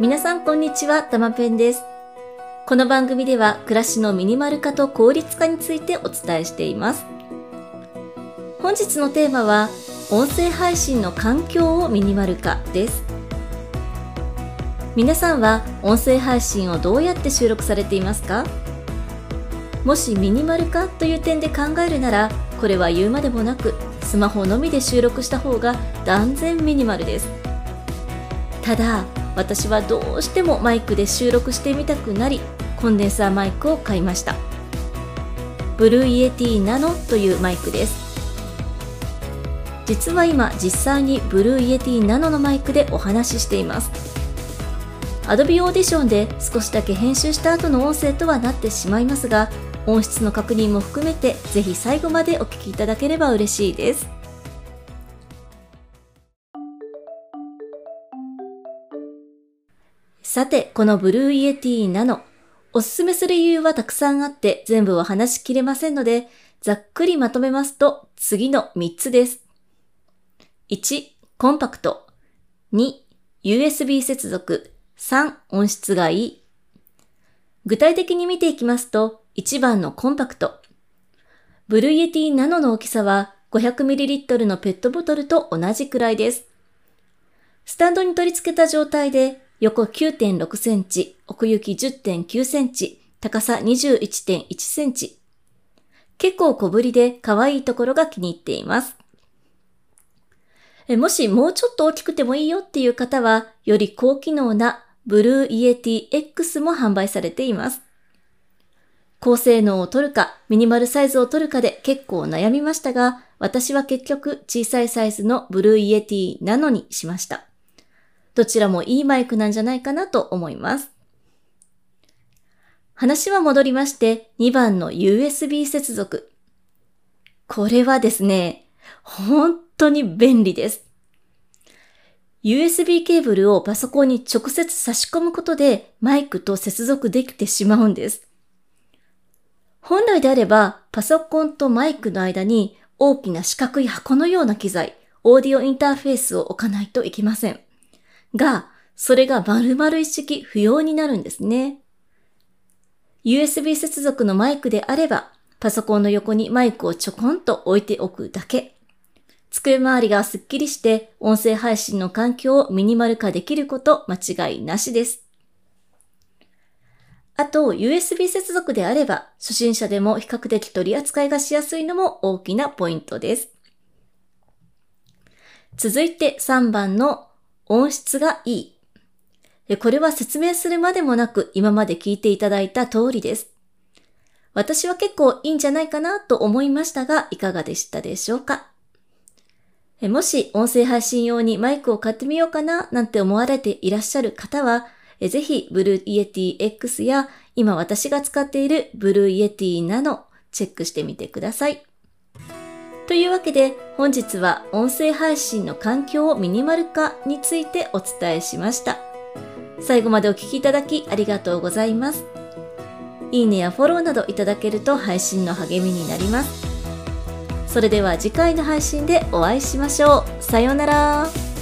皆さんこんにちは、たまぺんです。この番組では暮らしのミニマル化と効率化についてお伝えしています。本日のテーマは、音声配信の環境をミニマル化です。皆さんは音声配信をどうやって収録されていますか？もしミニマル化という点で考えるなら、これは言うまでもなく、スマホのみで収録した方が断然ミニマルです。ただ私はどうしてもマイクで収録してみたくなりコンデンサーマイクを買いました。ブルーイエティナノというマイクです。実は今実際にブルーイエティナノのマイクでお話ししています。Adobe Audition で少しだけ編集した後の音声とはなってしまいますが音質の確認も含めてぜひ最後までお聴きいただければ嬉しいです。さて、このブルーイエティナノ、おすすめする理由はたくさんあって全部は話しきれませんので、ざっくりまとめますと次の3つです。1、コンパクト。2、USB 接続。3、音質がいい。具体的に見ていきますと、1番のコンパクト。ブルーイエティナノの大きさは 500ml のペットボトルと同じくらいです。スタンドに取り付けた状態で横9.6センチ、奥行き10.9センチ、高さ21.1センチ。結構小ぶりで可愛いところが気に入っています。もしもうちょっと大きくてもいいよっていう方は、より高機能なブルーイエティ X も販売されています。高性能を取るか、ミニマルサイズを取るかで結構悩みましたが、私は結局小さいサイズのブルーイエティナノにしました。どちらもいいマイクなんじゃないかなと思います。話は戻りまして、2番の USB 接続。これはですね、本当に便利です。USB ケーブルをパソコンに直接差し込むことでマイクと接続できてしまうんです。本来であればパソコンとマイクの間に大きな四角い箱のような機材、オーディオインターフェースを置かないといけません。が、それが丸々一式不要になるんですね。USB 接続のマイクであれば、パソコンの横にマイクをちょこんと置いておくだけ。机周りがスッキリして音声配信の環境をミニマル化できること間違いなしです。あと、USB 接続であれば、初心者でも比較的取り扱いがしやすいのも大きなポイントです。続いて3番の音質がいい。これは説明するまでもなく今まで聞いていただいた通りです。私は結構いいんじゃないかなと思いましたが、いかがでしたでしょうか？もし音声配信用にマイクを買ってみようかななんて思われていらっしゃる方は、ぜひ Blue Yeti X や今私が使っている Blue Yeti などチェックしてみてください。というわけで本日は音声配信の環境をミニマル化についてお伝えしました。最後までお聴きいただきありがとうございます。いいねやフォローなどいただけると配信の励みになります。それでは次回の配信でお会いしましょう。さようなら。